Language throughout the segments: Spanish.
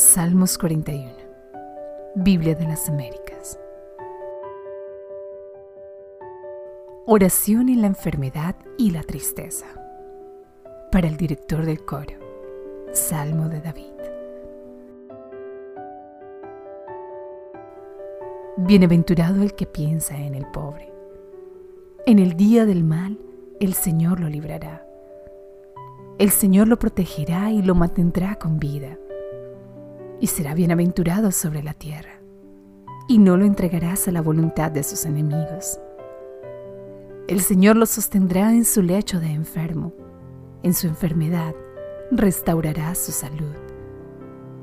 Salmos 41. Biblia de las Américas. Oración en la enfermedad y la tristeza. Para el director del coro. Salmo de David. Bienaventurado el que piensa en el pobre. En el día del mal, el Señor lo librará. El Señor lo protegerá y lo mantendrá con vida. Y será bienaventurado sobre la tierra. Y no lo entregarás a la voluntad de sus enemigos. El Señor lo sostendrá en su lecho de enfermo. En su enfermedad restaurará su salud.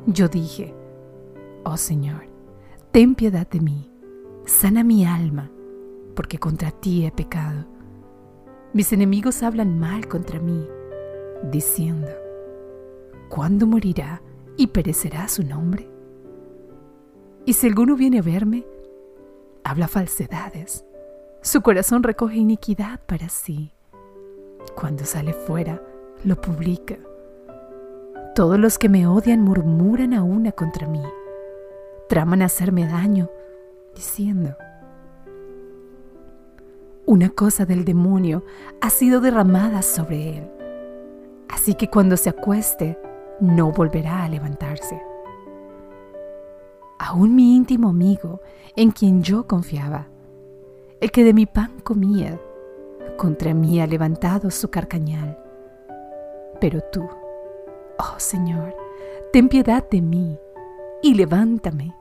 Yo dije, oh Señor, ten piedad de mí, sana mi alma, porque contra ti he pecado. Mis enemigos hablan mal contra mí, diciendo, ¿cuándo morirá y perecerá su nombre? Y si alguno viene a verme, habla falsedades, su corazón recoge iniquidad para sí. Cuando sale fuera, lo publica. Todos los que me odian murmuran a una contra mí traman hacerme daño, diciendo, una cosa del demonio ha sido derramada sobre él, así que cuando se acueste no volverá a levantarse. Aún mi íntimo amigo, en quien yo confiaba, el que de mi pan comía, contra mí ha levantado su carcañal. Pero tú, oh Señor, ten piedad de mí y levántame,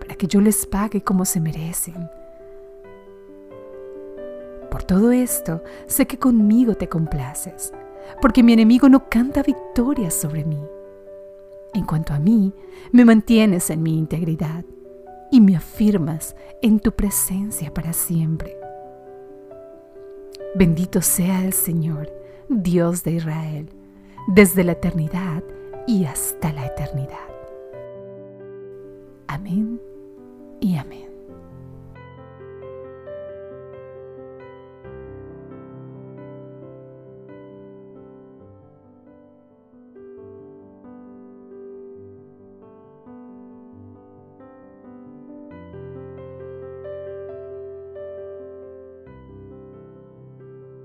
para que yo les pague como se merecen. Por todo esto, sé que conmigo te complaces, porque mi enemigo no canta victoria sobre mí. En cuanto a mí, me mantienes en mi integridad y me afirmas en tu presencia para siempre. Bendito sea el Señor, Dios de Israel, desde la eternidad y hasta la eternidad. Amén